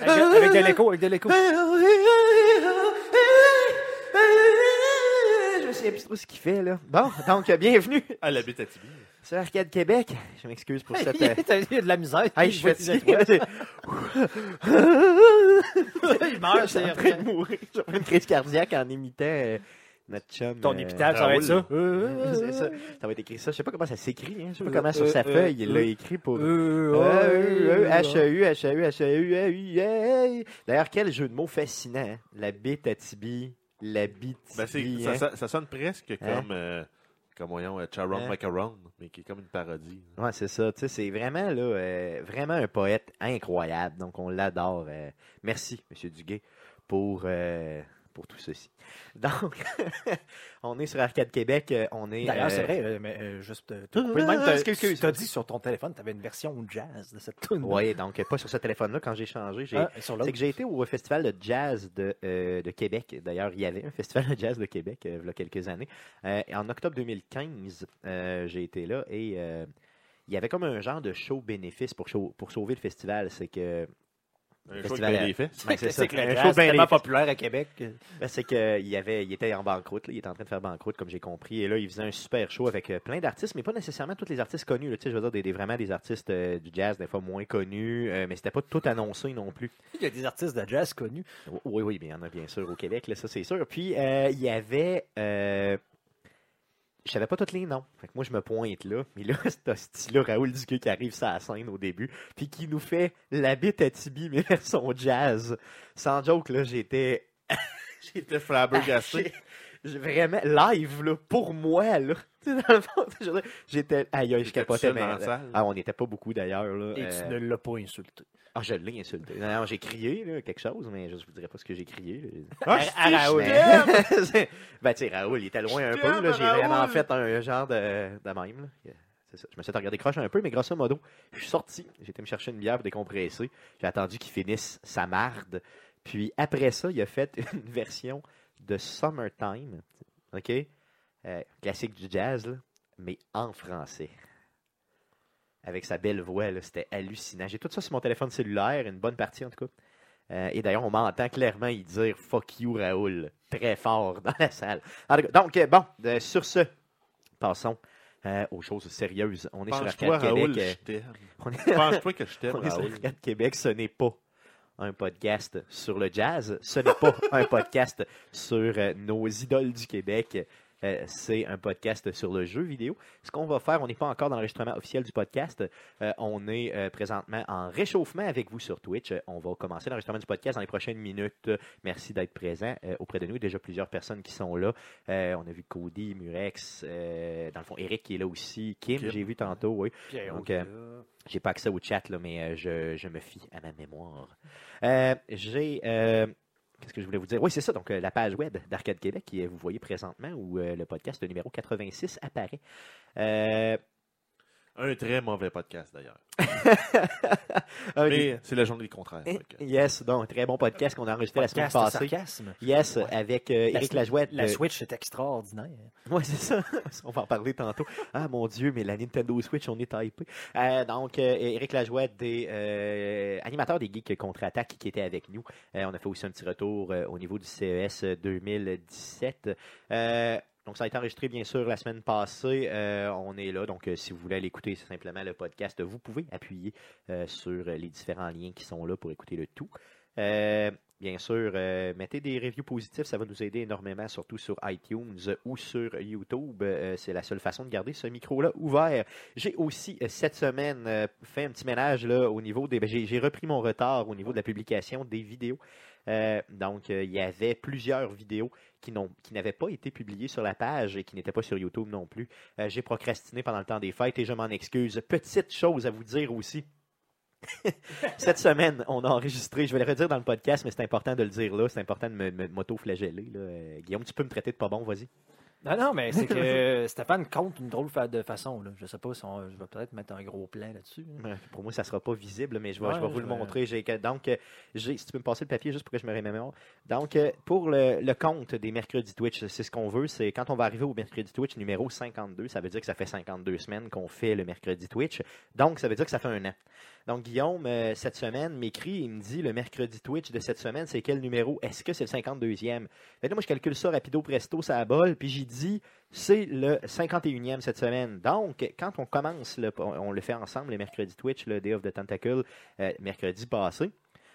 Avec, avec de l'écho, avec de l'écho. Je sais plus trop ce qu'il fait, là. Bon, donc, bienvenue À la Bétatibi. sur Arcade Québec. Je m'excuse pour cette... euh, Il y a de la misère. Hey, je. Il meurt, c'est en train de mourir. J'ai une crise cardiaque en imitant euh, notre chum. Ton euh, épital, ça va être ça? C'est ça. Ça va être écrit ça. Je sais pas comment ça s'écrit. Hein. Je sais pas Euh, comment sur euh, sa euh, feuille il l'a euh, écrit pour. Euh, Euh, euh, H-A-U, H-A-U, H-A-U, H-A-U, hey. D'ailleurs, quel jeu de mots fascinant. hein. La bite à Tibi, la bite Ben, c'est- Tibi, ça, hein. ça- sonne presque Hein? comme, euh, comme voyons, euh, Charon Hein? Macaron, mais qui est comme une parodie. Ouais, c'est ça. Tu sais, c'est vraiment, là, euh, vraiment un poète incroyable. Donc, on l'adore. euh. merci, Monsieur Duguay, pour, euh, pour tout ceci. Donc, on est sur Arcade Québec. euh, On est. D'ailleurs, euh, c'est vrai, mais euh, juste. de même, excuse, excuse. Tu as dit sur ton téléphone, tu avais une version jazz de cette tune. Oui, donc, pas sur ce téléphone-là. Quand j'ai changé, j'ai. Ah, C'est que j'ai été au festival de jazz de, euh, de Québec. D'ailleurs, il y avait un festival de jazz de Québec euh, il y a quelques années. En octobre 2015, euh, j'ai été là et il y avait comme un genre de show bénéfice pour, show- pour sauver le festival. C'est que Un Festival show des faits. ben, c'est ça. Un show tellement populaire à Québec. Ben, c'est qu'il y avait, il était en banqueroute, là, il était en train de faire banqueroute, comme j'ai compris. Et là, il faisait un super show avec euh, plein d'artistes, mais pas nécessairement tous les artistes connus. là. Tu sais, je veux dire, des, des- vraiment des artistes euh, du jazz, des fois moins connus, euh, mais c'était pas tout annoncé non plus. Il y a des artistes de jazz connus. Oui, oui, mais il y en a bien sûr au Québec, là, ça c'est sûr. Puis euh, il y avait. Je savais pas tous les noms. Fait que moi, je me pointe là. Mais là, c'est un style Raoul Duguay qui arrive sur la scène au début. Puis qui nous fait la bite à Tibi, mais version jazz. Sans joke, là, j'étais. J'étais flabbergasté. Vraiment live là, pour moi là. J'étais aïe aïe, je J'étais capotais mais dans la salle. ah on n'était pas beaucoup d'ailleurs là. Et Euh, tu ne l'as pas insulté. ah je l'ai insulté. Non, non, j'ai crié là, quelque chose mais je vous dirais pas ce que j'ai crié. Ah, À- à Raoul. Ben, tu sais, Raoul, il était loin un peu. là. J'ai vraiment fait un genre de, de même. là. Ça. Je me suis regardé croche un peu, mais grosso modo, je suis sorti. J'ai été me chercher une bière pour décompresser. J'ai attendu qu'il finisse sa marde. Puis après ça, il a fait une version de Summertime. OK? Euh, classique du jazz, là, mais en français. Avec sa belle voix, là, c'était hallucinant. J'ai tout ça sur mon téléphone cellulaire, une bonne partie en tout cas. Euh, et d'ailleurs, on m'entend clairement y dire fuck you, Raoul, très fort dans la salle. Donc, euh, bon, euh, sur ce, passons euh, aux choses sérieuses. On est sur Pense-toi, Arcade Raoul, Québec. je on est, Pense-toi que je t'aime, on est sur. Arcade Québec. Ce n'est pas un podcast sur le jazz. Ce n'est pas un podcast sur nos idoles du Québec. Euh, c'est un podcast sur le jeu vidéo. Ce qu'on va faire, on n'est pas encore dans l'enregistrement officiel du podcast. Euh, on est euh, présentement en réchauffement avec vous sur Twitch. On va commencer l'enregistrement du podcast dans les prochaines minutes. Merci d'être présent auprès de nous. Déjà plusieurs personnes qui sont là. On a vu Cody, Murex, dans le fond Eric qui est là aussi. Kim, Kim. j'ai vu tantôt, oui. Donc. J'ai pas accès au chat, là, mais je, je me fie à ma mémoire. J'ai. Euh, Qu'est-ce que je voulais vous dire? Oui, c'est ça. Donc, euh, la page web d'Arcade Québec, qui euh, vous voyez présentement, où euh, le podcast numéro 86 apparaît. Euh, Un très mauvais podcast, d'ailleurs. Mais c'est la journée du contraire. Eh, fait que- Yes, donc, très bon podcast qu'on a enregistré la semaine passée. sarcasme. Yes, Ouais. avec euh, La- Éric Lajouette. La euh, Switch est extraordinaire. Oui, c'est ça. On va en parler tantôt. Ah mon Dieu, mais la Nintendo Switch, on est hypé. Euh, donc, euh, Éric Lajouette, des euh, animateurs des Geeks Contre-Attaque, qui était avec nous. Euh, on a fait aussi un petit retour euh, au niveau du CES 2017. Euh, donc, ça a été enregistré, bien sûr, la semaine passée. Euh, on est là. Donc, euh, si vous voulez aller écouter simplement le podcast, vous pouvez appuyer euh, sur les différents liens qui sont là pour écouter le tout. Bien sûr, mettez des reviews positifs, ça va nous aider énormément, surtout sur iTunes ou sur YouTube. C'est la seule façon de garder ce micro-là ouvert. J'ai aussi cette semaine fait un petit ménage là, au niveau des. ben, j'ai repris mon retard au niveau de la publication des vidéos. Euh, donc, euh, il y avait plusieurs vidéos qui, n'avaient pas été publiées sur la page et qui n'étaient pas sur YouTube non plus. Euh, j'ai procrastiné pendant le temps des fêtes et je m'en excuse. Petite chose à vous dire aussi. Cette semaine, on a enregistré, je vais le redire dans le podcast, mais c'est important de le dire là, c'est important de me, m'auto-flageller. Guillaume, tu peux me traiter de pas bon, vas-y. Non, non, mais c'est que Stéphane compte une drôle de façon. Là. Je sais pas si on- je vais peut-être mettre un gros plan là-dessus. là. Ouais, Pour moi, ça ne sera pas visible, mais je vais, je vais Ouais, vous le vais- montrer. J'ai donc, j'ai- si tu peux me passer le papier juste pour que je me remémore. Donc, euh, pour le, le compte des mercredis Twitch, c'est ce qu'on veut. C'est quand on va arriver au mercredi Twitch numéro 52, ça veut dire que ça fait 52 semaines qu'on fait le mercredi Twitch. Donc, ça veut dire que ça fait un an. Donc, Guillaume, euh, cette semaine, m'écrit, il me dit le mercredi Twitch de cette semaine, c'est quel numéro? Est-ce que c'est le 52e Fait là, moi, je calcule ça rapido presto, ça bol, puis j'ai dit c'est le 51e cette semaine. Donc, quand on commence, on le fait ensemble, le mercredi Twitch, le Day of the Tentacle, euh, mercredi passé.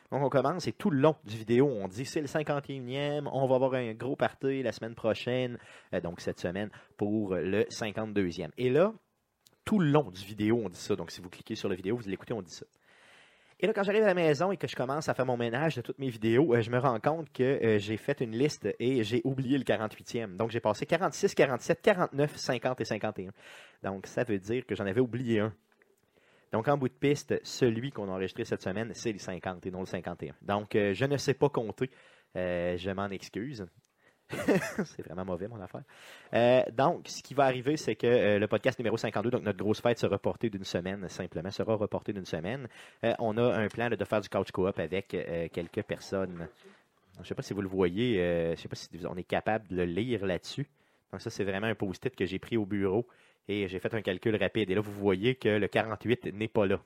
Donc, on commence et tout le long du vidéo, on dit c'est le 51e, on va avoir un gros party la semaine prochaine, euh, donc cette semaine, pour le 52e. Et là, tout le long du vidéo, on dit ça. Donc, si vous cliquez sur la vidéo, vous l'écoutez, on dit ça. Et là, quand j'arrive à la maison et que je commence à faire mon ménage de toutes mes vidéos, euh, je me rends compte que euh, j'ai fait une liste et j'ai oublié le 48e. Donc, j'ai passé 46, 47, 49, 50 et 51. Donc, ça veut dire que j'en avais oublié un. Donc, en bout de piste, celui qu'on a enregistré cette semaine, c'est le 50 et non le 51. Donc, euh, je ne sais pas compter. Je m'en excuse. c'est vraiment mauvais, mon affaire. Euh, donc, ce qui va arriver, c'est que euh, le podcast numéro 52, donc notre grosse fête, sera reporté d'une semaine, simplement, sera reporté d'une semaine. Euh, on a un plan de faire du couch co-op avec quelques personnes. Je ne sais pas si vous le voyez, je ne sais pas si on est capable de le lire là-dessus. Donc, ça, c'est vraiment un post-it que j'ai pris au bureau et j'ai fait un calcul rapide. Et là, vous voyez que le 48 n'est pas là.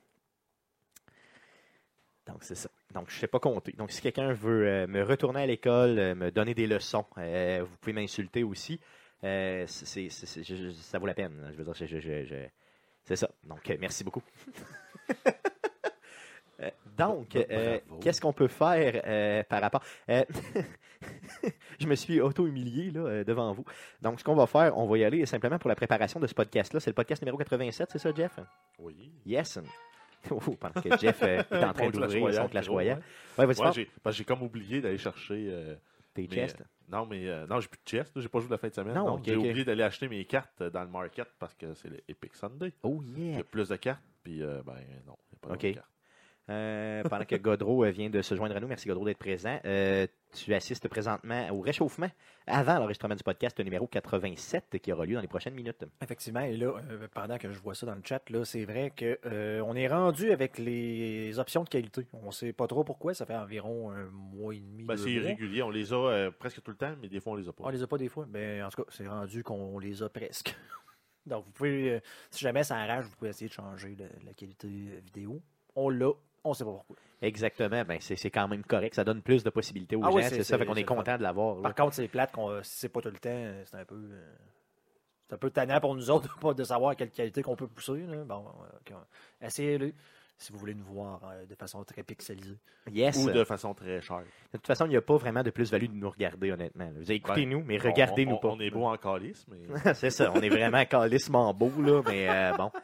Donc, c'est ça. Donc, je ne sais pas compter. Donc, si quelqu'un veut euh, me retourner à l'école, euh, me donner des leçons, euh, vous pouvez m'insulter aussi. C'est- c'est- c'est- je- je- ça vaut la peine. Je veux dire, je- c'est ça. Donc, merci beaucoup. Donc, qu'est-ce qu'on peut faire par rapport... je me suis auto-humilié là, devant vous. Donc, ce qu'on va faire, on va y aller simplement pour la préparation de ce podcast-là. C'est le podcast numéro 87, c'est ça, Jeff? Oui. Yes. Oh, pendant que Jeff euh, est en train d'ouvrir son Clash gros, Royale. ouais. Ouais, j'ai parce que j'ai comme oublié d'aller chercher euh, tes mes- chests. Non, mais euh, non, j'ai plus de chest. J'ai pas joué la fin de semaine. Non, Non, ok, j'ai oublié d'aller acheter mes cartes euh, dans le market parce que c'est le Epic Sunday. Oh, yeah. a plus de cartes, puis euh, ben non, il n'y a pas Ok. de cartes. Euh, pendant que Godreau euh, vient de se joindre à nous, merci Godreau d'être présent. Euh, tu assistes présentement au réchauffement avant l'enregistrement du podcast numéro 87 qui aura lieu dans les prochaines minutes. Effectivement, et là, euh, pendant que je vois ça dans le chat, là, c'est vrai que euh, on est rendu avec les options de qualité. On sait pas trop pourquoi, ça fait environ un mois et demi. Ben, c'est irrégulier. On les a euh, presque tout le temps, mais des fois, on les a pas. On les a pas des fois, mais en tout cas, c'est rendu qu'on les a presque. Donc, vous pouvez, euh, si jamais ça enrage, vous pouvez essayer de changer le- la qualité vidéo. On l'a, on sait pas pourquoi. Exactement, ben c'est c'est quand même correct. Ça donne plus de possibilités aux Ah gens. oui, c'est ça, fait qu'on est, content de l'avoir. Par contre, c'est plate qu'on si c'est pas tout le temps, euh, c'est un peu. euh, c'est un peu tannant pour nous autres de savoir quelle qualité qu'on peut pousser. là. Bon, euh, essayez-le si vous voulez nous voir euh, de façon très pixelisée. Yes. Ou de façon très chère. De toute façon, il n'y a pas vraiment de plus-value de nous regarder, honnêtement. Vous Écoutez-nous, mais regardez-nous pas. On est beau en calice, mais. c'est ça, on est vraiment calissement beau, là, mais euh, bon.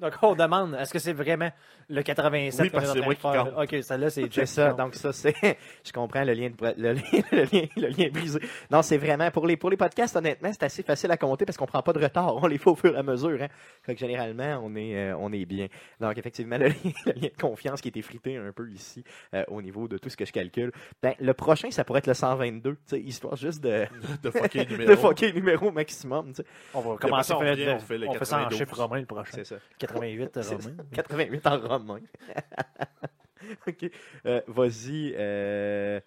Donc, on demande est-ce que c'est vraiment le 87 Oui, parce que c'est moi qui faire? Ok, celle-là, c'est C'est ça, donc ça, c'est. Je comprends le lien, de, le, lien, le, lien, le lien brisé. Non, c'est vraiment. Pour les, pour les podcasts, honnêtement, c'est assez facile à compter parce qu'on prend pas de retard. On les fait au fur et à mesure. Hein. Fait que généralement, on est, euh, on est bien. Donc, effectivement, le lien, le lien de confiance qui est effrité un peu ici euh, au niveau de tout ce que je calcule. Ben, le prochain, ça pourrait être le 122, tu sais, histoire juste de, de fucker le numéro. de fucker le numéro maximum. tu sais. On va commencer on à faire on fait le on fait ça en 92. chiffre romain le prochain. C'est ça. 88 C'est romain. 88 en romain. OK. Euh, vas-y. euh,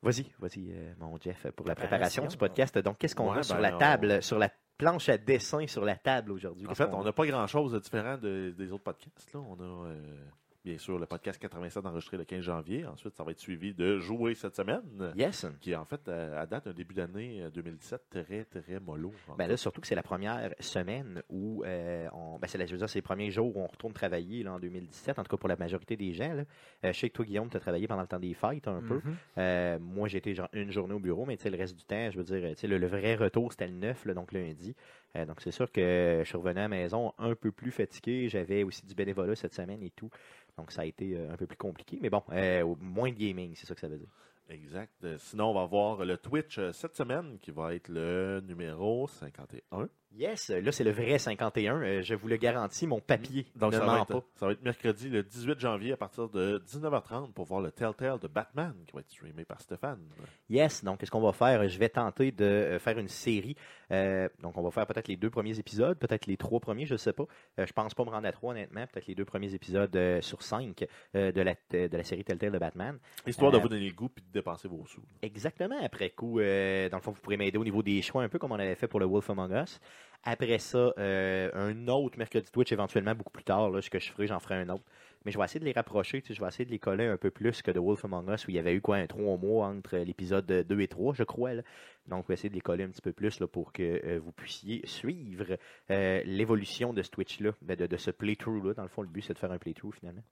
Vas-y, vas-y, euh, mon Jeff, pour la préparation du podcast. Donc, qu'est-ce qu'on Ouais, a sur ben, la on- table, sur la planche à dessin sur la table aujourd'hui? En Qu'est-ce fait, qu'on on a? n'a pas grand-chose de différent de- des autres podcasts. Là. On a, euh, bien sûr, le podcast 87 enregistré le 15 janvier. Ensuite, ça va être suivi de Jouer cette semaine, Yes. qui est en fait, euh, à date, un début d'année euh, 2017 très, très mollo. en Ben là, surtout que c'est la première semaine où euh, on. Ben c'est la- je veux dire, c'est les premiers jours où on retourne travailler là, en 2017, en tout cas pour la majorité des gens. Là. Euh, je sais que toi, Guillaume, tu as travaillé pendant le temps des fêtes un peu. Mhm. Euh, moi, j'ai été genre une journée au bureau, mais tu sais, le reste du temps, je veux dire, tu sais, le, le vrai retour, c'était le 9, là, donc lundi. Euh, donc, c'est sûr que je suis revenu à la maison un peu plus fatigué. J'avais aussi du bénévolat cette semaine et tout. Donc, ça a été euh, un peu plus compliqué. Mais bon, euh, moins de gaming, c'est ça que ça veut dire. Exact. Sinon, on va voir le Twitch cette semaine, qui va être le numéro 51. Yes, là, c'est le vrai 51. Euh, je vous le garantis, mon papier Donc, ne ça ment va, pas. être, ça va être mercredi, le 18 janvier, à partir de 19h30, pour voir le Telltale de Batman, qui va être streamé par Stéphane. Yes, donc ce qu'on va faire, je vais tenter de euh, faire une série. Euh, donc on va faire peut-être les deux premiers épisodes, peut-être les trois premiers, je sais pas. Euh, je pense pas me rendre à trois honnêtement, peut-être les deux premiers épisodes euh, sur cinq euh, de, la, de la série Telltale de Batman. Histoire de Euh, vous donner le goût et de dépenser vos sous. Exactement, après coup, euh, dans le fond, vous pourrez m'aider au niveau des choix, un peu comme on avait fait pour le Wolf Among Us. Après ça, euh, un autre mercredi Twitch éventuellement beaucoup plus tard, là, ce que je ferai, j'en ferai un autre. Mais je vais essayer de les rapprocher, je vais essayer de les coller un peu plus que The Wolf Among Us, où il y avait eu quoi, un trois mois entre l'épisode 2 et 3, je crois. là. Donc, je vais essayer de les coller un petit peu plus là, pour que euh, vous puissiez suivre euh, l'évolution de ce Twitch-là, ben, de, de ce playthrough-là. Dans le fond, le but, c'est de faire un playthrough finalement.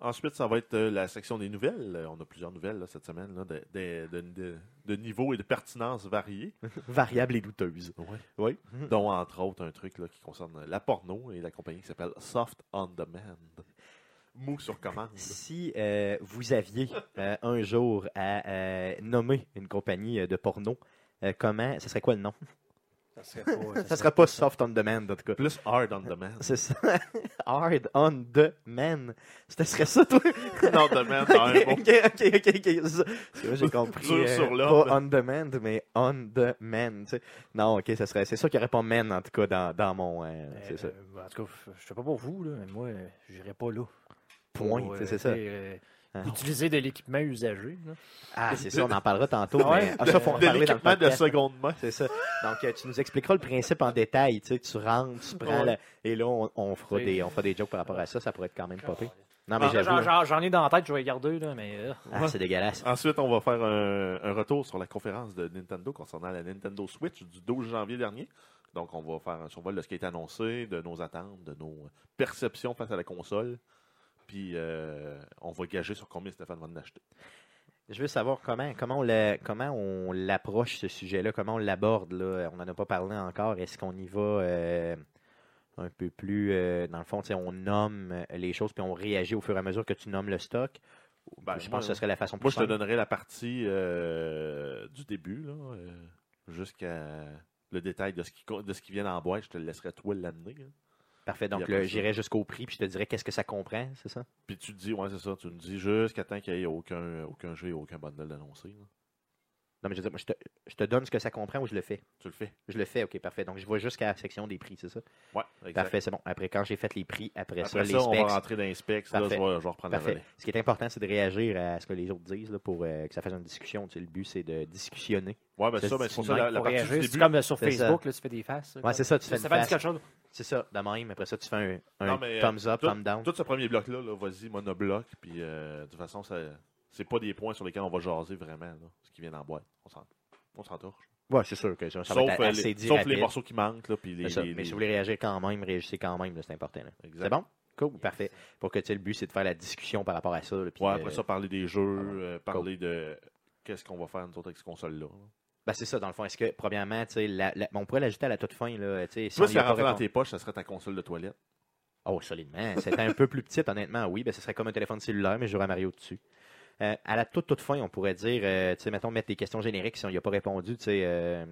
Ensuite, ça va être euh, la section des nouvelles. Euh, On a plusieurs nouvelles là, cette semaine, là, de, de, de, de- de niveau et de pertinence variés. Variable et douteuse. Ouais. Oui. Dont, entre autres, un truc là, qui concerne la porno et la compagnie qui s'appelle Soft On Demand. Mou sur commande. Si euh, vous aviez euh, un jour à euh, nommer une compagnie de porno, comment, ce serait quoi le nom? Ça serait pas. Ça serait pas Soft on Demand, en tout cas. Plus Hard On Demand. C'est ça. Hard on Demand. Ce serait ça, toi? On Demand, ok, ok, ok, ok. c'est ça. Parce que moi, j'ai compris. Dur euh, sur pas on demand, mais on demand. tu sais. Non, ok, ça serait. C'est sûr qu'il n'y aurait pas men, en tout cas, dans, dans mon. euh, c'est ça. Euh, en tout cas, je sais pas pour vous, là, mais moi, euh, j'irai pas là. Point, c'est ça. Hein. Utiliser de l'équipement usagé. là. Ah, c'est ça, on en parlera tantôt. Ah ouais? mais... Ah, ça, faut en de parler dans le l'équipement de seconde main. C'est ça. Donc, euh, tu nous expliqueras le principe en détail. Tu sais, tu rentres, tu prends Ouais. la- et là, on, on fera des, on fera des jokes par rapport à ça. Ça pourrait être quand même pas pire. Non, mais Ah, j'avoue. j'en- ai dans la tête, je vais les garder, là, mais. euh, Ah, c'est dégueulasse. Ensuite, on va faire un, un retour sur la conférence de Nintendo concernant la Nintendo Switch du 12 janvier dernier. Donc, on va faire un survol de ce qui a été annoncé, de nos attentes, de nos perceptions face à la console. Puis, euh, on va gager sur combien Stéphane va en acheter. Je veux savoir comment, comment on la- comment on l'approche, ce sujet-là, comment on l'aborde. là. On n'en a pas parlé encore. Est-ce qu'on y va euh, un peu plus, euh, dans le fond, on nomme les choses puis on réagit au fur et à mesure que tu nommes le stock? Ben, je moi, pense que ce serait la façon plus Moi, je te simple. donnerai la partie du début, là, jusqu'à le détail de ce, qui, de ce qui vient en boîte. Je te le laisserai toi l'amener. là. Parfait. Donc, j'irai jusqu'au prix puis je te dirai qu'est-ce que ça comprend, c'est ça? Puis tu te dis, ouais, c'est ça, tu me dis jusqu'à temps qu'il n'y ait aucun, aucun jeu, aucun bundle annoncé. là. Non, mais je veux dire, moi, je te, je te donne ce que ça comprend ou je le fais? Tu le fais. Je le fais, ok, parfait. Donc, je vais jusqu'à la section des prix, c'est ça? Ouais, exact. Parfait, c'est bon. Après, quand j'ai fait les prix, après, Après ça, ça, les on va specs. rentrer dans les specs. Là, je, Parfait. vais, je vais reprendre la Parfait. Ce qui est important, c'est de réagir à ce que les autres disent là, pour euh, que ça fasse une discussion. Tu sais, le but, c'est de discussionner. Ouais, ben C'est ça, ben, c'est ça la, la partie réagir, du c'est début. comme euh, sur Facebook, là, tu fais des faces. Ouais, c'est ça, tu fais une Stéphane dit face. quelque chose. C'est ça, de même. Après ça, tu fais un, un Non, mais, euh, thumbs up, tout- thumbs down. Tout ce premier bloc-là, là, vas-y, monobloc. Puis euh, de toute façon, ça, c'est pas des points sur lesquels on va jaser vraiment, là, ce qui vient en boîte. On s'en, on s'en torche. Ouais, c'est sûr que ça, ça Sauf, va être euh, assez les, dit sauf rapide. les morceaux qui manquent. Là, puis les, Mais si vous voulez réagir quand même, réagissez quand même, c'est important. C'est bon? Cool, parfait. Pour que tu sais, le but, c'est de faire la discussion par rapport à ça. là, puis, Ouais, euh, après ça, parler des jeux, euh, parler de qu'est-ce qu'on va faire nous autres avec ces consoles-là. là. ben, c'est ça, dans le fond. Est-ce que, premièrement, la- la- on pourrait l'ajouter à la toute fin. Là, si on si rentrait dans tes poches, ça serait ta console de toilette. Oh, solidement. C'était un peu plus petit, honnêtement, oui. Ben, ce serait comme un téléphone cellulaire, mais à Mario dessus. Euh, à la toute, toute fin, on pourrait dire, euh, tu sais, mettons, mettre des questions génériques si on n'y a pas répondu, tu sais, euh,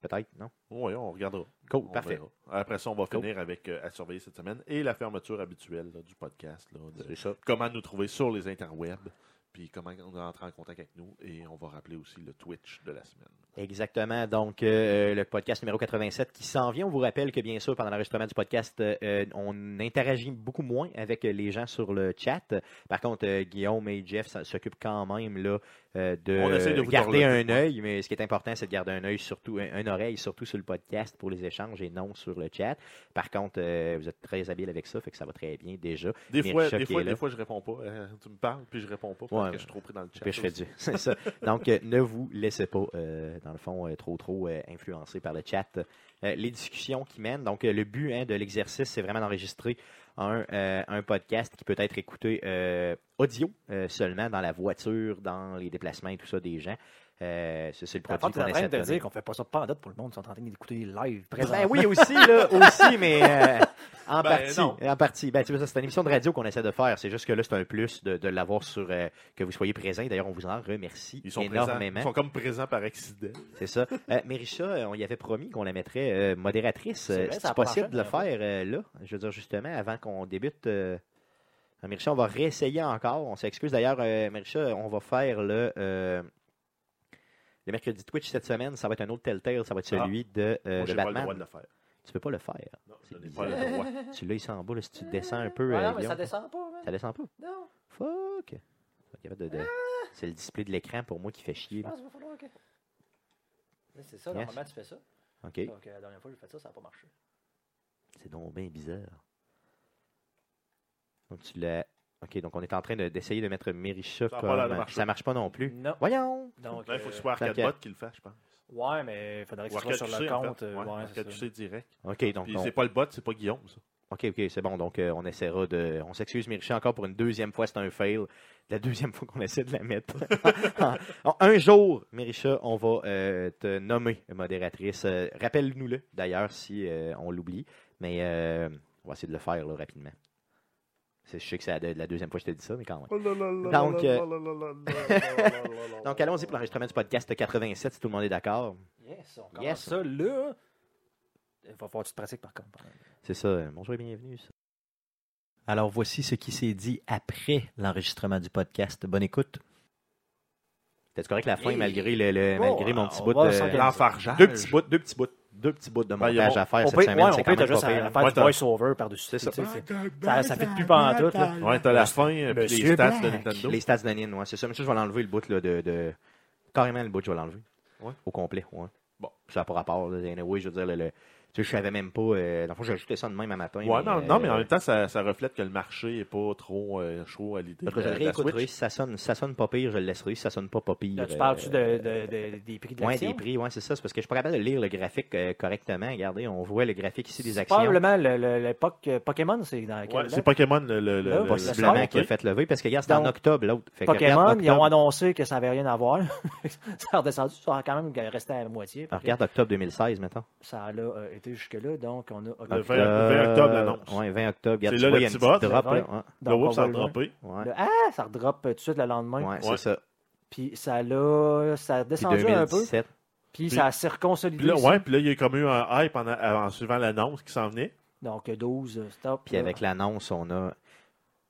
peut-être, non? Oui, on regardera. Cool, On parfait. verra. Après ça, on va Cool. finir avec à surveiller cette semaine et la fermeture habituelle là, du podcast. là, de comment nous trouver sur les interwebs. Puis comment on entrer en contact avec nous. Et on va rappeler aussi le Twitch de la semaine. Exactement. Donc, euh, le podcast numéro 87 qui s'en vient. On vous rappelle que, bien sûr, pendant l'enregistrement du podcast, euh, on interagit beaucoup moins avec les gens sur le chat. Par contre, euh, Guillaume et Jeff s'occupent quand même là, euh, On essaie de de vous garder un œil, mais ce qui est important, c'est de garder un œil, surtout un, une oreille, surtout sur le podcast pour les échanges et non sur le chat. Par contre, euh, vous êtes très habile avec ça, fait que ça va très bien déjà. Des Mais fois, des fois, des fois, je réponds pas. Euh, tu me parles, puis je réponds pas parce Ouais, que je suis trop pris dans le chat. Puis je fais du. C'est ça. Donc, euh, ne vous laissez pas, dans le fond, trop, trop influencer par le chat. Euh, les discussions qui mènent. Donc, euh, le but hein, de l'exercice, c'est vraiment d'enregistrer un, euh, podcast qui peut être écouté audio seulement dans la voiture, dans les déplacements et tout ça des gens. Euh, c'est le En produit qu'on en essaie de dire qu'on fait pas ça pas en date pour le monde. Ils sont en train d'écouter live présent. Ben oui, aussi, là, aussi, mais euh, en Ben, partie. En partie. Ben, tu vois, ça, c'est une émission de radio qu'on essaie de faire. C'est juste que là, c'est un plus de, de l'avoir sur euh, que vous soyez présents. D'ailleurs, on vous en remercie Ils sont, présents, ils sont comme présents par accident. C'est ça. Euh, Mérisha, on y avait promis qu'on la mettrait modératrice. C'est possible de le faire là? Je veux dire, justement, avant qu'on débute. Mérisha, on va réessayer encore. On s'excuse. D'ailleurs, Mérisha, on va faire le, le mercredi Twitch cette semaine. Ça va être un autre Telltale. Ça va être Ah. celui de, euh, Moi, de j'ai pas le Batman. droit de le faire. Tu peux pas le faire. Non, C'est je n'ai pas le droit. Tu l'as ici en bas. Là, si tu descends un peu. Ah euh, non, mais ça descend pas. man. ça descend pas? Non, Fuck. De- de- C'est le display de l'écran pour moi qui fait chier. je là. pense qu'il va falloir que. Mais C'est ça, Yes. normalement, tu fais ça. Ok. Donc, euh, la dernière fois, j'ai fait ça, ça n'a pas marché. C'est donc bien bizarre. Donc tu l'as. Ok, donc on est en train de- d'essayer de, mettre Mérisha Ça a pas comme. l'air de marcher. Ça marche pas non plus. Non. Voyons! Donc, Là, il faut que euh, ce soit fait que- Arcadebot qui le fasse, je pense. Ouais, mais il faudrait que Ou ce soit sur le en compte. fait. euh, Ouais, ouais, c'est ça. Direct. Ok, donc. Puis on- c'est pas le bot, c'est pas Guillaume, ça. Ok, ok, c'est bon. Donc euh, on essaiera de. On s'excuse Mérisha encore pour une deuxième fois, c'est un fail. La deuxième fois qu'on essaie de la mettre. Un jour, Mérisha, on va euh, te nommer modératrice. Euh, Rappelle-nous-le, d'ailleurs, si euh, on l'oublie. Mais euh, on va essayer de le faire là, rapidement. Je sais que c'est la, la deuxième fois que je te dis ça, mais quand même. Donc, euh, Donc allons-y pour l'enregistrement du podcast 87, si tout le monde est d'accord. Yes, on commence Yes. ça là. Il va falloir que tu te pratiques par contre. C'est ça. euh, Bonjour et bienvenue. ça. Alors voici ce qui s'est dit après l'enregistrement du podcast. Bonne écoute. C'était correct la fin Hey. malgré le, le- Bon, malgré mon on petit bout de. L'enfargeage. deux petits bouts, deux petits bouts, deux petits bouts de Ben, il y a montage bon- à faire On cette peut, semaine. ouais, c'est on quand peut même juste pas faire Ouais, du t'as- voice-over par-dessus. C'est ça. Tu sais, c'est- Ça, ça fait plus pantoute. Là. Ouais, t'as la fin, puis les stats de Black. Nintendo. Les stats de Nin, ouais, c'est ça. Mais ça, je vais l'enlever le bout là, de, de- Carrément le bout, je vais l'enlever. Ouais. Au complet, ouais. Bon. Ça n'a pas rapport. Là. Anyway, je veux dire, le, le- tu sais, je savais même pas. Euh, dans le fond, j'ai ajouté ça de même à matin. Ouais, non, non, mais en euh, même temps, ça, ça reflète que le marché est pas trop euh, chaud à l'idée. Je de le la réécouterai. Si ça sonne, si ça sonne pas pire, je le laisserai. Si ça sonne pas pas pire. Là, tu euh, parles-tu de, de- de- des prix de l'action? des prix, ouais, c'est ça. C'est parce que je suis pas capable de lire le graphique euh, correctement. Regardez, on voit le graphique ici des actions. Probablement le- le- l'époque euh, Pokémon, c'est dans quelle Ouais, date? c'est Pokémon le, le, le, Là, le- Possiblement le qui a fait lever parce que regarde, c'était en octobre l'autre. Pokémon, regarde, ils ont annoncé que ça n'avait rien à voir. ça a redescendu, ça a quand même resté à la moitié. Ah, regarde octobre 2016, mettons. Ça a là, euh, été jusque-là, donc on a... Le 20 le 20 octobre, l'annonce. Ouais, 20 octobre. Regarde, C'est là vois, le il y a une petit petite bot, drop. le Là. 20. Ouais. Le donc, WoW, on ça a droppé. Ouais. le- ah, ça redrop tout de suite le lendemain. Ouais, c'est Ouais. ça. Puis ça l'a, ça a Puis descendu un peu. 2017. Puis Puis- ça s'est reconsolidé. Puis là, ouais, puis là, il y a comme eu un hype en, en suivant l'annonce qui s'en venait. Donc 12, euh, stop. Puis avec l'annonce, on a.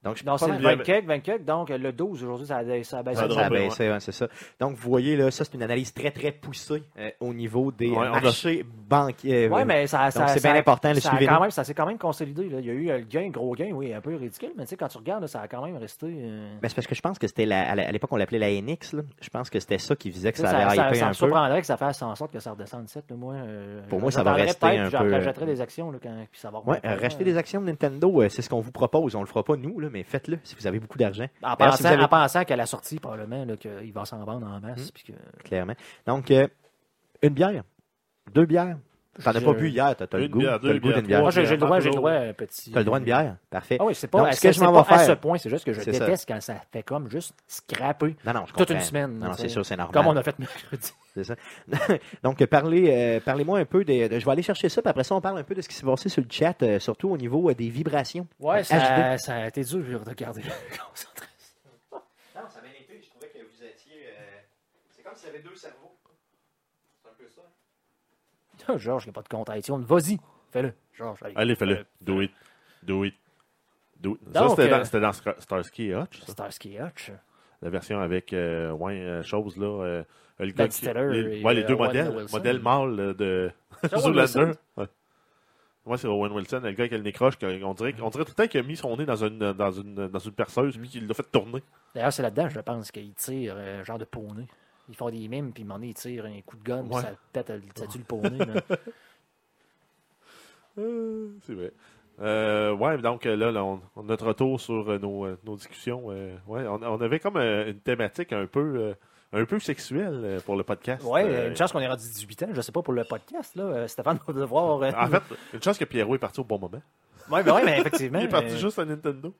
Donc, je Non, c'est le Puis il y 20 quelques, 20 quelques, donc le 12 aujourd'hui, ça a, ça a baissé. Ça a baissé, ouais, c'est ça. Donc, vous voyez, là, ça, c'est une analyse très, très poussée euh, au niveau des Ouais, marchés banquiers. Oui, mais ça, c'est bien important, le quand même, ça s'est quand même consolidé. là. Il y a eu euh, le gain, gros gain, oui, un peu ridicule, mais tu sais, quand tu regardes, là, ça a quand même resté. euh, Mais c'est parce que je pense que c'était la- à l'époque, on l'appelait la NX. Là. Je pense que c'était ça qui faisait que ça ça, avait ça, hypé ça un me peu. surprendrait que ça fasse en sorte que ça redescende 7. Là, moi, euh, Pour moi, ça va rester un peu, euh, des actions puis ça va remonter, euh, racheter des actions de Nintendo, euh, c'est ce qu'on vous propose. On le fera pas nous, là, mais faites-le si vous avez beaucoup d'argent, En si pensant, vous avez- en pensant qu'à la sortie, probablement, qu'il va s'en vendre en masse. Hmm. puis que... clairement. Donc, euh, une bière, deux bières. T'en as pas bu hier, t'as le goût, t'as le goût d'une bière. Moi, j'ai le droit, j'ai le droit à un petit. T'as le droit d'une bière, parfait. Ah oui, c'est pas, Donc, à- ce que je m'en pas vais à faire- ce point, c'est juste que je ça. déteste quand ça fait comme juste scraper Non, non, je toute comprends. une semaine. Non, non, c'est sûr, c'est normal. Comme on a fait mercredi. C'est ça. Donc, euh, parlez, euh, parlez-moi un peu des. de- je vais aller chercher ça, puis après ça, on parle un peu de ce qui s'est passé sur le chat, euh, surtout au niveau euh, des vibrations. Ouais, ça, ça a été dur de regarder la concentration. Non, ça m'a été. Je trouvais que vous étiez. euh, C'est comme s'il y avait deux cerveaux. C'est un peu ça. Ah, Georges, il n'y a pas de compte iTunes. Vas-y, fais-le. Georges, allez. Allez, fais-le. Do it. Do it. Do it. Ça, c'était euh, dans, c'était dans Starsky et Hutch. ça. Starsky Hutch. La version avec euh, ouais, euh, chose là. euh, le Ben gars qui- les, et, ouais, les deux euh, Owen modèles. Modèle mâle de Zoolander. Ouais. Moi, c'est Owen Wilson, le gars qui a le nez croche. qu'on- On dirait, on dirait tout le temps qu'il a mis son nez dans une, dans une, dans une perceuse puis qu'il l'a fait tourner. D'ailleurs, c'est là-dedans, je pense, qu'ils tirent euh, genre de poney. Ils font des mimes, puis à un moment donné, ils tirent un coup de gun, puis Ouais. ça pète, ça tue le poney. Euh, c'est vrai. Euh, ouais, donc euh, là, là, on, on- notre retour sur euh, nos, euh, nos discussions. euh, ouais, on, on avait comme euh, une thématique un peu, euh, un peu sexuelle euh, pour le podcast. Ouais, Euh, une chance qu'on est rendu 18 ans, je sais pas pour le podcast, là. euh, Stéphane va devoir. euh, En fait, une chance que Pierrot est parti au bon moment. ouais, ben ouais, mais effectivement. Il est parti juste à Nintendo.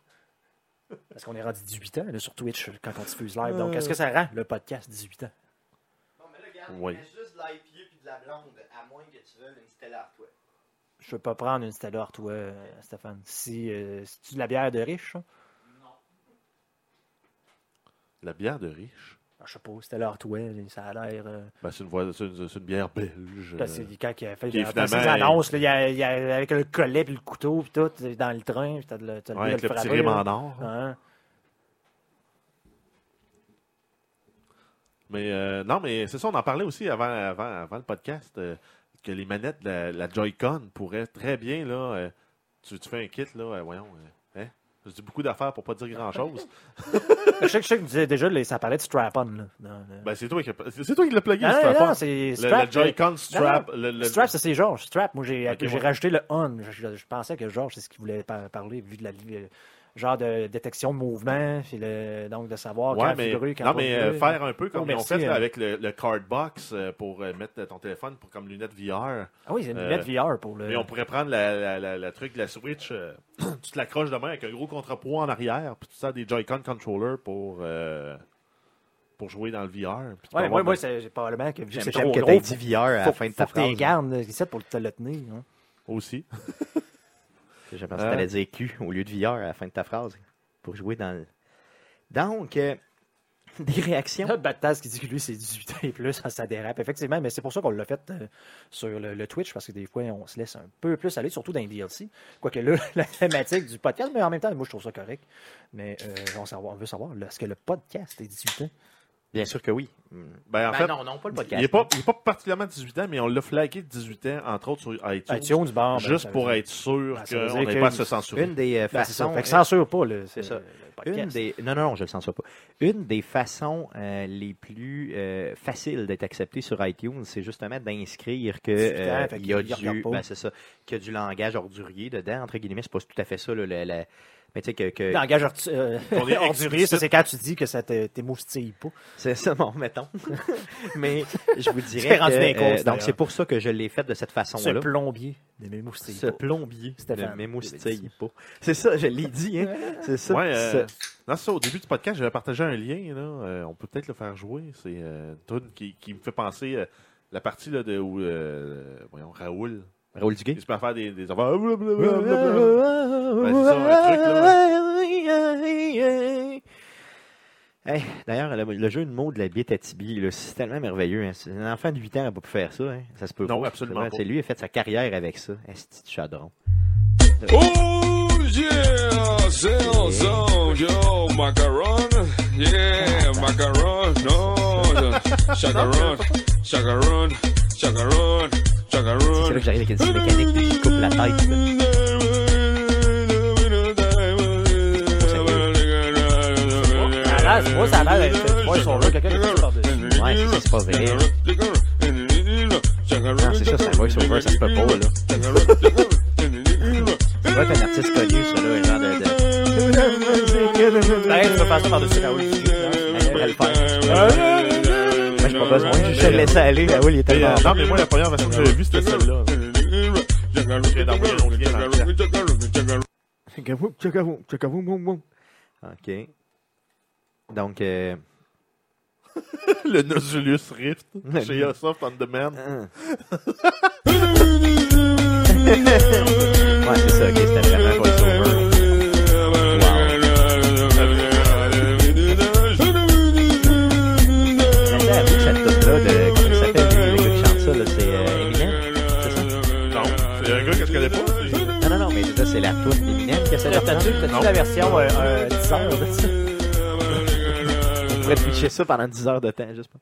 Parce qu'on est rendu 18 ans, là, sur Twitch, quand on diffuse live. Donc, est-ce que ça rend le podcast 18 ans? Non, mais là, regarde, Oui. juste de l'IPA puis de la blonde, à moins que tu veuilles une Stella toi. Je veux pas prendre une Stellar, toi, euh, Stéphane. Si, euh, c'est-tu de la bière de riche, ça? La bière de riche? Ah, je sais pas, Stellar, toi, ça a l'air. euh, Ben, c'est une, voie- c'est une, c'est une bière belge. Parce que euh, quand il a fait finalement- annonces, là, il y a, il y a- avec le collet puis le couteau puis tout, c'est dans le train, puis t'as le, t'as le ouais, goût avec de le petit rime en or. Hein? Mais euh, non, mais c'est ça, on en parlait aussi avant, avant, avant le podcast, que les manettes de la, la Joy-Con pourraient très bien, là, euh, tu, tu fais un kit, là, euh, voyons, euh, hein? Je dis beaucoup d'affaires pour pas dire grand-chose. Je sais, que- tu disais déjà, là, ça parlait de strap-on. Ben, c'est toi qui, c'est c'est toi qui l'as plugué, non, le strap-on. Le, strap. le Joy-Con strap. le, le- Strap, c'est Georges. Strap, moi, j'ai ouais. rajouté le on. Je, je- je pensais que Georges, c'est ce qu'il voulait par- parler, vu de la genre de détection de mouvement, puis le, donc de savoir Ouais, quand mais, vibrer, quand non, mais euh, vibrer. faire un peu comme Oh, ils ont merci, fait là, euh. avec le, le card box euh, pour mettre ton téléphone pour, comme lunettes VR. Ah oui, c'est une euh, lunette VR pour le. Mais on pourrait prendre la, la, la, la truc de la Switch, tu te l'accroches de main avec un gros contrepoids en arrière, puis tu sers des Joy-Con controllers pour, euh, pour jouer dans le VR. puis tu Ouais, moi, moi c'est j'ai probablement que vu que c'est trop que gros. faut- dit VR à la faut- fin de faut ta que phrase. gardes ici pour te le tenir. hein. aussi. J'ai pensé que t'allais dire Q au lieu de VR à la fin de ta phrase. Pour jouer dans le. Donc, euh, des réactions. Là, Battaz qui dit que lui, c'est 18 ans et plus, ça, dérape. Effectivement, mais c'est pour ça qu'on l'a fait euh, sur le, le Twitch, parce que des fois, on se laisse un peu plus aller, surtout dans les DLC. Quoique là, la thématique du podcast, mais en même temps, moi, je trouve ça correct. Mais euh, on, savoir- on veut savoir, est-ce que le podcast est 18 ans? Bien sûr que oui. Ben, en Ben fait, non, non, pas le il podcast. n'est pas, il est pas particulièrement 18 ans, mais on l'a flagué de 18 ans, entre autres sur iTunes. iTunes, bon, ben, juste pour être sûr Ben, qu'on que pas à se censurer. Une des euh, Ben, façons. Fait que censure pas le, C'est ça. Une des... Non, non, non, je le censure pas. Une des façons euh, les plus euh, faciles d'être accepté sur iTunes, c'est justement d'inscrire que 18 ans, euh, fait il y a il du, ben, c'est ça, qu'il y a du langage ordurier dedans. Entre guillemets, c'est pas tout à fait ça. Là, mais tu sais que, que- Langage euh, On est ordurier, ça, c'est quand tu dis que ça t'émoustille pas. c'est ça, bon, mettons. mais je vous dirais que, euh, donc c'est pour ça que je l'ai fait de cette Ce façon-là. plombier ne m'émoustille Ce pas. plombier ne m'émoustille pas. C'est ça, je l'ai dit. Hein? C'est ça. Ouais, euh, ça. non, c'est ça, au début du podcast, j'avais partagé un lien. Là, euh, on peut peut-être le faire jouer. C'est euh, une tune qui, qui me fait penser euh, la partie là, de où euh, voyons, Raoul. Raoul Duguay? Il se peut faire des, des affaires. blablabla. Ben, c'est ça, un truc, Hey, D'ailleurs, le, le jeu de mots de la bite à Tibi, là, c'est tellement merveilleux. hein. C'est- Un enfant de 8 ans n'a pas pu faire ça. hein. Ça se peut Non, pas. absolument C'est. C'est lui qui a fait sa carrière avec ça. Esti de chadron. Oh yeah, sell some yo macaron, yeah macaron, no chacaron, chacaron, chacaron, C'est là que j'arrive avec une scie mécanique qui coupe la tête. là. Là, vois, ça a l'air d'être une voice-over, quelqu'un qui par-dessus. Ouais, c'est c'est pas vrai. Non, c'est ça, c'est un voice-over, ça se peut pas, là. Ça doit être un artiste connu, ça, là, un genre de... Ben, tu peux ça par-dessus là. Ben, je pourrais le faire. Moi, je laisser aller. Raoul, il est tellement euh, non, mais moi, la première version que j'avais vue, c'était celle-là. OK. Donc, euh... Le Nozulus Rift chez Airsoft on Demand. la toute d'Eminem qui a cette T'as-tu la version euh, euh, 10 heures de ça? pourrais twitcher ça pendant 10 heures de temps, juste pas.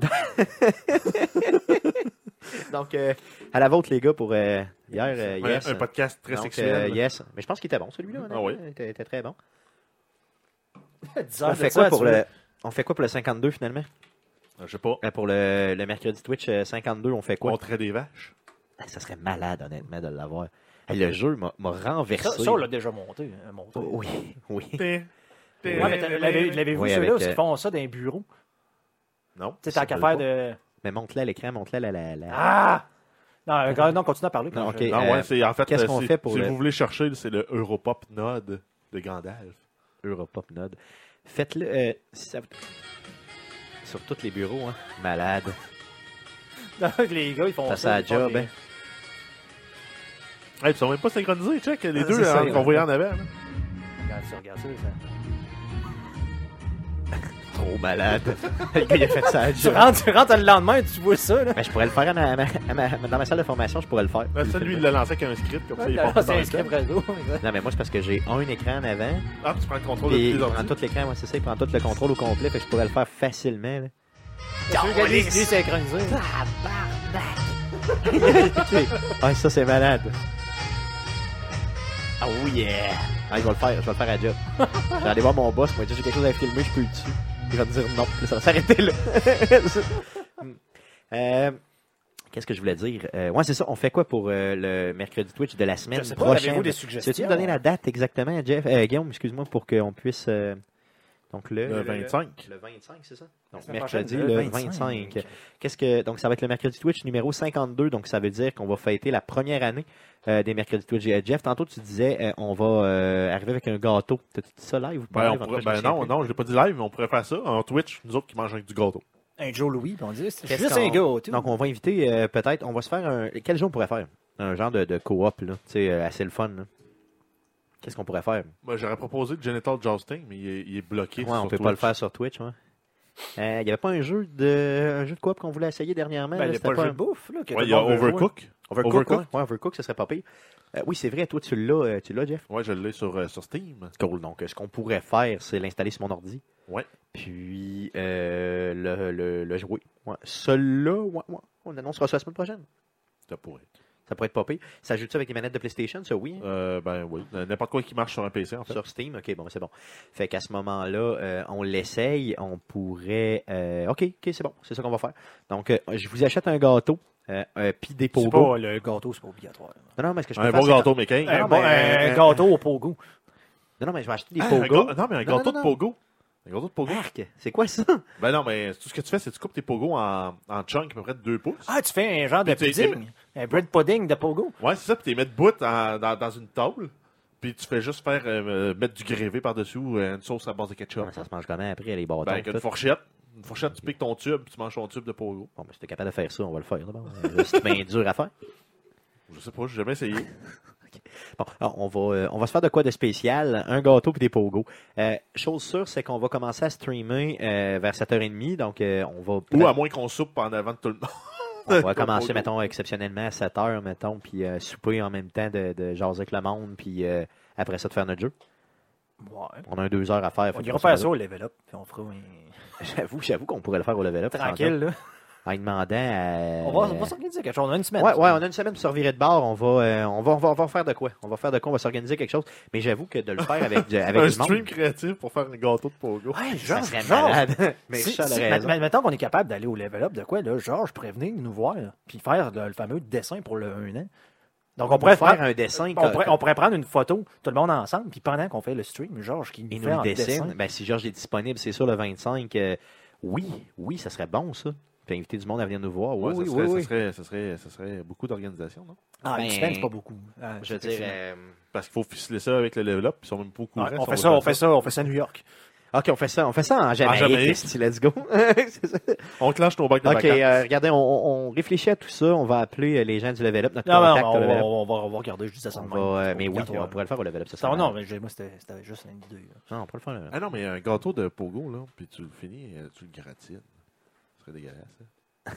Donc, euh, à la vôtre, les gars, pour euh, hier, euh, Ouais, yes. Un podcast très Donc, sexuel. euh, yes. Mais je pense qu'il était bon, celui-là. Ah oui. honnêtement. Il était, était très bon. 10 heures On de fait, ça, quoi pour tu veux- le, on fait quoi pour le 52, finalement? Je sais pas. Euh, Pour le, le mercredi Twitch euh, 52, on fait quoi? On traite des vaches. Ah, Ça serait malade, honnêtement, de l'avoir. Hey, le jeu m'a m'a renversé. Ça, ça, on l'a déjà monté. monté. Oui, oui. Ouais, l'avez-vous Oui, ceux-là où ils euh, font ça dans les bureaux? Non. Tu sais, qu'à faire de. Mais monte-le à l'écran, monte-le à la... la, la- Ah! Non, euh, non, continue à parler. Non, Non, Euh, ouais, c'est en fait. qu'est-ce euh, qu'on si- fait pour Si le- vous voulez chercher, c'est le Europop Node de Gandalf. Europop Node. Faites-le euh, si ça vous- sur tous les bureaux, hein. Malade. les gars, ils font Ça, ça. ça job, hein. Hey, ils sont même pas synchronisés, check. Les Ah, deux, ça, hein, ouais. qu'on voyait en avant. là. Regarde ça, regarde ça. ça. Trop malade. le gars, il a fait ça à Tu rentres, tu rentres le lendemain, tu vois ça. Là. Mais je pourrais le faire à ma- à ma- à ma- dans ma salle de formation, je pourrais le faire. Là, ça, lui, il l'a lancé avec un script, comme ça, il Là, part C'est dans un script réseau. Non, mais moi, c'est parce que j'ai un écran en avant. Ah, tu prends le contrôle de il prend tout l'écran, moi, c'est ça, il prend tout le contrôle au complet, fait que je pourrais le faire facilement. Là. Synchronisés. Ok. Ouais, ça, c'est malade. Oui, yeah! Ah, je vais le faire, je vais le faire à job. Je vais aller voir mon boss, moi, j'ai quelque chose à filmer, je peux le dessus. Il va me dire non, ça va s'arrêter là. Euh, Qu'est-ce que je voulais dire? Euh, ouais, c'est ça, on fait quoi pour euh, le mercredi Twitch de la semaine Je sais pas, prochaine? avez-vous des suggestions? me donner la date exactement, Jeff? Guillaume, excuse-moi, pour qu'on puisse... donc le, Le 25. Le 25, c'est ça? Donc mercredi, le 25. Qu'est-ce que donc ça va être le mercredi Twitch numéro 52 donc ça veut dire qu'on va fêter la première année euh, des mercredis Twitch. Euh, Jeff, tantôt tu disais euh, on va euh, arriver avec un gâteau. T'as-tu dit ça live ou pas Ben, live? Pourrait- ben non, non, je l'ai pas dit live, mais on pourrait faire ça en Twitch, nous autres qui mangent avec du gâteau. Un Joe Louis, puis on dit, c'est juste un gars. plus. Donc on va inviter euh, peut-être on va se faire un quel jeu on pourrait faire? Un genre de, de coop là, tu sais assez le fun. là. Qu'est-ce qu'on pourrait faire? Moi, j'aurais proposé le Genital Jousting, mais il est, il est bloqué. Ouais, on sur peut pas le faire sur Twitch, ouais. Euh, Il y avait pas un jeu de un jeu de coop qu'on voulait essayer dernièrement Ben, là, il y a c'était pas jeu un- de bouffe, là. Ouais, il y a. Overcook. Overcook, Overcook. ouais. Overcook, ce serait pas pire. Euh, oui, c'est vrai, toi, tu l'as, euh, tu l'as, Jeff. Ouais, je l'ai sur, euh, sur Steam. Cool. Donc, euh, ce qu'on pourrait faire, c'est l'installer sur mon ordi. Ouais. Puis, euh, le, le, le jouer. Ouais. Celui-là, ouais, on annoncera ça la semaine prochaine. Ça pourrait. Ça pourrait être pas pire. Ça ajoute ça avec les manettes de PlayStation, ça, oui. Euh, ben oui. N'importe quoi qui marche sur un PC, en fait. Sur Steam, ok, bon, c'est bon. Fait qu'à ce moment-là, euh, on l'essaye, on pourrait. euh, ok, ok, c'est bon, c'est ça qu'on va faire. Donc, euh, je vous achète un gâteau, euh, euh, puis des C'est pogos. pas le gâteau, c'est pas obligatoire. Non, non, mais ce que je peux Un faire, bon gâteau. Un, bon, mais- un euh, gâteau au pogo. Non, non, mais je vais acheter des Ah, un pogos. Non, mais un Non, gâteau non, de pogo. Un gâteau de pogo. C'est quoi ça? Ben non, mais tout ce que tu fais, c'est que tu coupes tes pogos en, en chunk à peu près de 2 pouces. Ah, tu fais un genre de pudding? Un bread pudding de pogo. Ouais, c'est ça, puis tu les mets de bout en- dans, dans une table. Puis tu fais juste faire euh, mettre du grévé par-dessus ou euh, une sauce à base de ketchup. Ça se mange comment après, les bâtons? Ben, avec tout? une fourchette. Une fourchette, tu piques ton tube, puis tu manges ton tube de pogo. Bon, ben, si t'es capable de faire ça, on va le faire. Euh, C'est bien dur à faire. Je sais pas, j'ai jamais essayé. Bon, alors, on, va, euh, on va se faire de quoi de spécial? Un gâteau puis des pogos. Euh, chose sûre, c'est qu'on va commencer à streamer euh, vers 7h30. Donc, euh, on va, Ou à moins qu'on soupe en avant de tout le monde. On va commencer, mettons, exceptionnellement à 7h, mettons, puis euh, souper en même temps de, de jaser avec le monde, puis euh, après ça, de faire notre jeu. Ouais. On a un deux heures à faire. On ira faire ça au level up, puis on fera un... J'avoue, j'avoue qu'on pourrait le faire au level up. Tranquille, là. En lui demandant à... On va, on va s'organiser quelque chose. On a une semaine. Ouais, ouais, on a une semaine pour se revirer de bord. On va, euh, on va, on va, on va faire de quoi? On va faire de quoi? On va s'organiser quelque chose. Mais j'avoue que de le faire avec, du- avec un du monde, stream créatif pour faire un gâteau de pogo. Ouais, ça Georges, serait Georges. malade. Mais Si- Richard a si- raison. ma- Mettons qu'on est capable d'aller au level up de quoi, là, Georges pourrait venir nous voir, puis faire le, le fameux dessin pour le 1 an. Donc on pourrait faire faire un dessin. on pourrait, on pourrait prendre une photo, tout le monde ensemble, puis pendant qu'on fait le stream, Georges qui nous Il fait nous en le dessine. dessin. Ben, si Georges est disponible, c'est sûr, le 25. euh, oui, oui, ça serait bon, ça. Puis inviter du monde à venir nous voir. Oui, Ouais, oui, ça, oui, serait, oui. Ça, serait, ça, serait, ça serait beaucoup d'organisation, non? Ah, Ben, c'est pas beaucoup. Ah, Je veux dire, effectivement. euh, Parce qu'il faut ficeler ça avec le level up, puis ils sont même pas au courant. Si on fait ça, on fait ça, on fait ça à New York. OK, on fait ça. On fait ça en Jamaïque. Jamaïque. esti, let's go. Ça. On clenche nos bacs de OK, euh, regardez, on, on- réfléchit à tout ça. On va appeler les gens du Level Up, notre Non, non, contact on, va, Level Up. on, va, on va regarder, je disais ça va, euh, mais oui, on pourrait le faire au Level Up. Ça, Non, non, mais moi, c'était c'était juste une idée. là. non, on peut le faire. là. Ah non, mais un gâteau de pogo, là, puis tu le finis, tu le gratines. Ce serait dégueulasse. hein.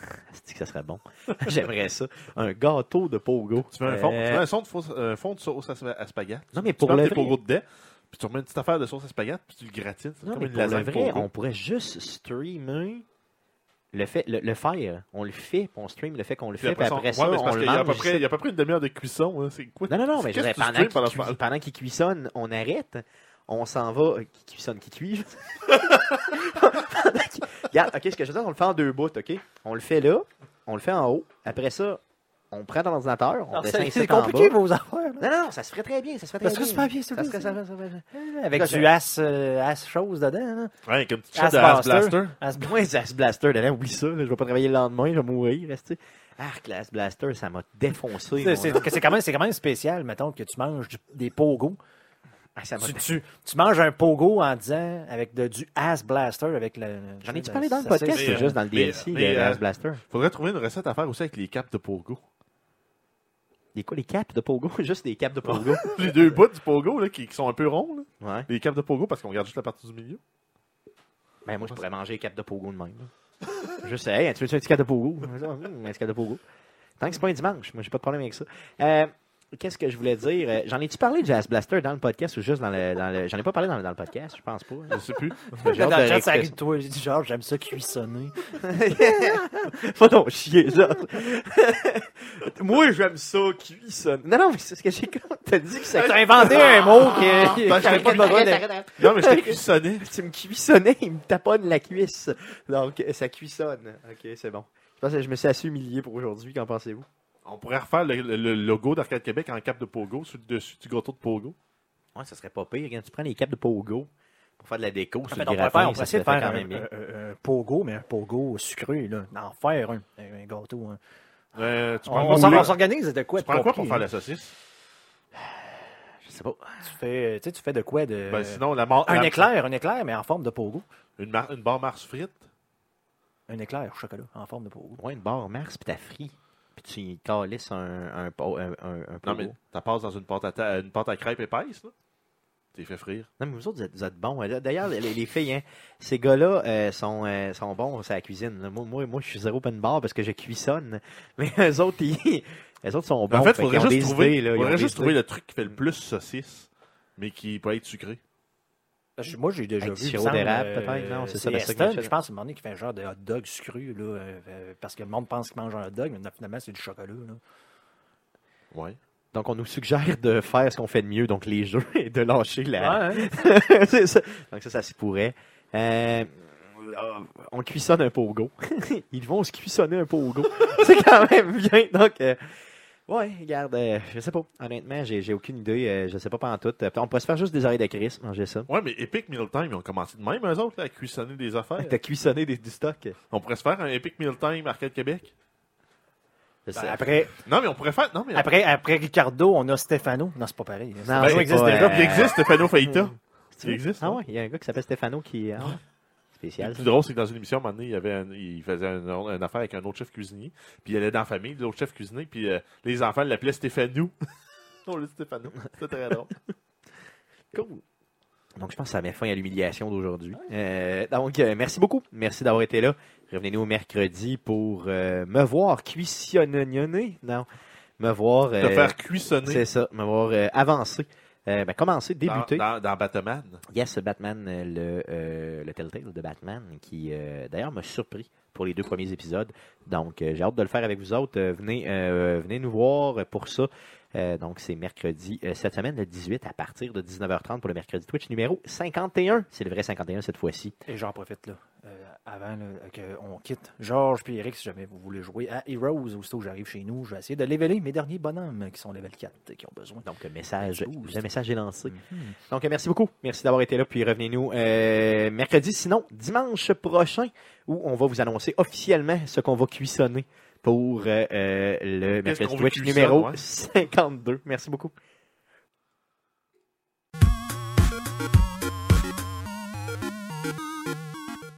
Que ça serait bon? J'aimerais ça. Un gâteau de pogo. Tu fais un fond, Euh, tu fais un son de fausse- euh, fond de sauce à, à spaghetti. Non, mais pour le pogos dedans, Puis tu remets une petite affaire de sauce à spaghetti, puis tu le gratines. C'est Non, comme mais une pour le vrai, pogo. on pourrait juste streamer le, fait, le, le faire. On le fait, puis on stream le fait qu'on le Puis fait, puis après ça, c'est on le mange. il y a à peu près une demi-heure de cuisson. hein. C'est quoi? Non, non, non, mais je dirais, pendant qu'il qu'il cuissonne, on arrête. On s'en va. euh, Qui cuissonne, qui qu'il- Regarde, ok, ce que je veux dire, on le fait en deux bouts, ok? On le fait là, on le fait en haut. Après ça, on prend dans l'ordinateur, on Alors, descend C'est compliqué vos affaires. là. Non, non, ça se ferait très bien, ça se ferait très bien. super bien, c'est Ça se ferait, ça. Avec du as, euh, as chose dedans. Ouais, avec une petite Ass shot de Ass Blaster. As blaster dedans, oublie ça. je vais pas travailler le lendemain, je vais mourir. Arc, la blaster, ça m'a défoncé. C'est quand, quand même spécial, mettons, que tu manges des pogos. Ah, ça Tu, tu, tu manges un pogo en disant avec de, du Ass Blaster avec le. J'en ai-tu parlé dans le podcast? c'est- juste dans le DLC, mais, le euh, Ass Blaster. Faudrait trouver une recette à faire aussi avec les capes de Pogo. Les quoi, les caps de Pogo? Juste des caps de Pogo. les deux bouts du Pogo là, qui, qui sont un peu ronds. là. ouais. Les capes de Pogo parce qu'on regarde juste la partie du milieu. Ben, moi, je pourrais manger les caps de Pogo de même. là. Je sais, hey, tu veux un petit cap de Pogo? Un petit cap de Pogo. Tant que c'est pas un dimanche, moi, j'ai pas de problème avec ça. Euh, Qu'est-ce que je voulais dire? Euh, J'en ai-tu parlé de Jazz Blaster dans le podcast ou juste dans le. Dans le... J'en ai pas parlé dans, le- dans le podcast, je pense pas. Je sais plus. J'ai hâte Dans le chat, ça de toi. J'ai dit, genre, j'aime ça cuissonner. Pas donc chier, genre. Moi, j'aime ça, cuissonne. Non, non, mais c'est ce que j'ai T'as dit que ça. T'as inventé un mot qui Ben, qui je avait pas de. Non, mais je t'ai cuissonné. Tu me cuissonnais, il me taponne la cuisse. Donc, ça cuissonne. Ok, c'est bon. Je pense que je me suis assez humilié pour aujourd'hui. Qu'en pensez-vous? On pourrait refaire le, le- le logo d'Arcade Québec en cape de Pogo sur le dessus du gâteau de Pogo. Ouais, ça serait pas pire. Quand tu prends les capes de Pogo pour faire de la déco sur le on pourrait grappin, faire, on ça pourrait essayer de faire quand un, même bien. un- un- un pogo, mais un pogo sucré, là. D'en faire un, un gâteau. hein. Euh, tu On, s'organise de quoi tu prends quoi pour faire la saucisse? Je sais pas. Tu fais, tu sais, tu fais de quoi de. Ben, sinon, la mar- un la- éclair, un éclair, mais en forme de pogo. Une, mar- une barre Mars frite. Un éclair au chocolat en forme de pogo. Ouais, une barre Mars, puis t'as frit. Tu y calisses un, un, po- un, un, un Non, mais t'as passes dans une pâte à, ta- une pâte à crêpe épaisse, là. T'es fait frire. Non, mais vous autres, vous êtes, vous êtes bons. hein. D'ailleurs, les, les filles, hein, ces gars-là euh, sont, euh, sont bons à la cuisine. là. Moi, moi, moi, je suis zéro open bar parce que je cuissonne. Mais eux autres, ils, eux autres sont bons. en fait, Fait faudrait juste, trouver, idées, là, faudrait juste trouver le truc qui fait le plus saucisse, mais qui peut être sucré. Que Moi, j'ai déjà Avec vu. sirop d'érable, euh, peut-être, non, c'est ça, je pense, à un moment donné, qui fait un genre de hot dog sucré, là, euh, euh, parce que le monde pense qu'il mange un hot dog, mais finalement, c'est du chocolat. Là. Ouais. Donc, on nous suggère de faire ce qu'on fait de mieux, donc les jeux, et de lâcher la. Ouais, ça. Donc, ça, ça s'y pourrait. Euh, on cuissonne un pogo. Ils vont se cuissonner un pogo. C'est quand même bien. Donc, euh, ouais, regarde, euh, je sais pas. Honnêtement, j'ai j'ai aucune idée. euh, je sais pas en tout. on peut se faire juste des oreilles de Chris, manger ça. Ouais, mais Epic Mealtime, ils ont commencé de même, eux autres, là, à cuissonner des affaires. T'as cuissonné des, du stock. On pourrait se faire un Epic Mealtime Arcade Québec. Ben, après, Non, mais on pourrait faire. Non, mais. après, après Ricardo, on a Stefano. Non, c'est pas pareil. Non, Stefano c'est existe déjà. euh, Il existe Stefano Faita. C'est Il existe. Ah hein? ouais, il y a un gars qui s'appelle Stefano qui. Ah ouais. Le Spécial. plus drôle, c'est que dans une émission, à un moment donné, il, avait un- il faisait un- une affaire avec un autre chef cuisinier. Puis il allait dans la famille, l'autre chef cuisinier. Puis euh, les enfants l'appelaient Stéphano. On l'a Stéphano. C'était très drôle. Cool. Donc, je pense que ça met fin à l'humiliation d'aujourd'hui. Euh, donc, euh, merci beaucoup. Merci d'avoir été là. Revenez-nous mercredi pour euh, me voir cuissonner. Non, me voir. Te faire cuissonner C'est ça, me voir avancer. Euh, ben, commencer, dans, débuter. dans, dans Batman. Yes, Batman, euh, le, euh, le Telltale de Batman, qui euh, d'ailleurs m'a surpris pour les deux premiers épisodes. Donc, euh, j'ai hâte de le faire avec vous autres. Euh, venez, euh, venez nous voir pour ça. Euh, donc, c'est mercredi euh, cette semaine, le 18, à partir de 19h30 pour le mercredi Twitch numéro 51. C'est le vrai 51 cette fois-ci. Et j'en profite là, euh, avant qu'on quitte Georges puis Eric, si jamais vous voulez jouer à Heroes, aussitôt que j'arrive chez nous, je vais essayer de leveler mes derniers bonhommes qui sont level 4 qui ont besoin. Donc, le message, le message est lancé. Mhm. Donc, merci beaucoup. Merci d'avoir été là. Puis revenez-nous euh, mercredi, sinon dimanche prochain, où on va vous annoncer officiellement ce qu'on va cuissonner pour euh, euh, le mercredi Twitch numéro ouais. 52. Merci beaucoup.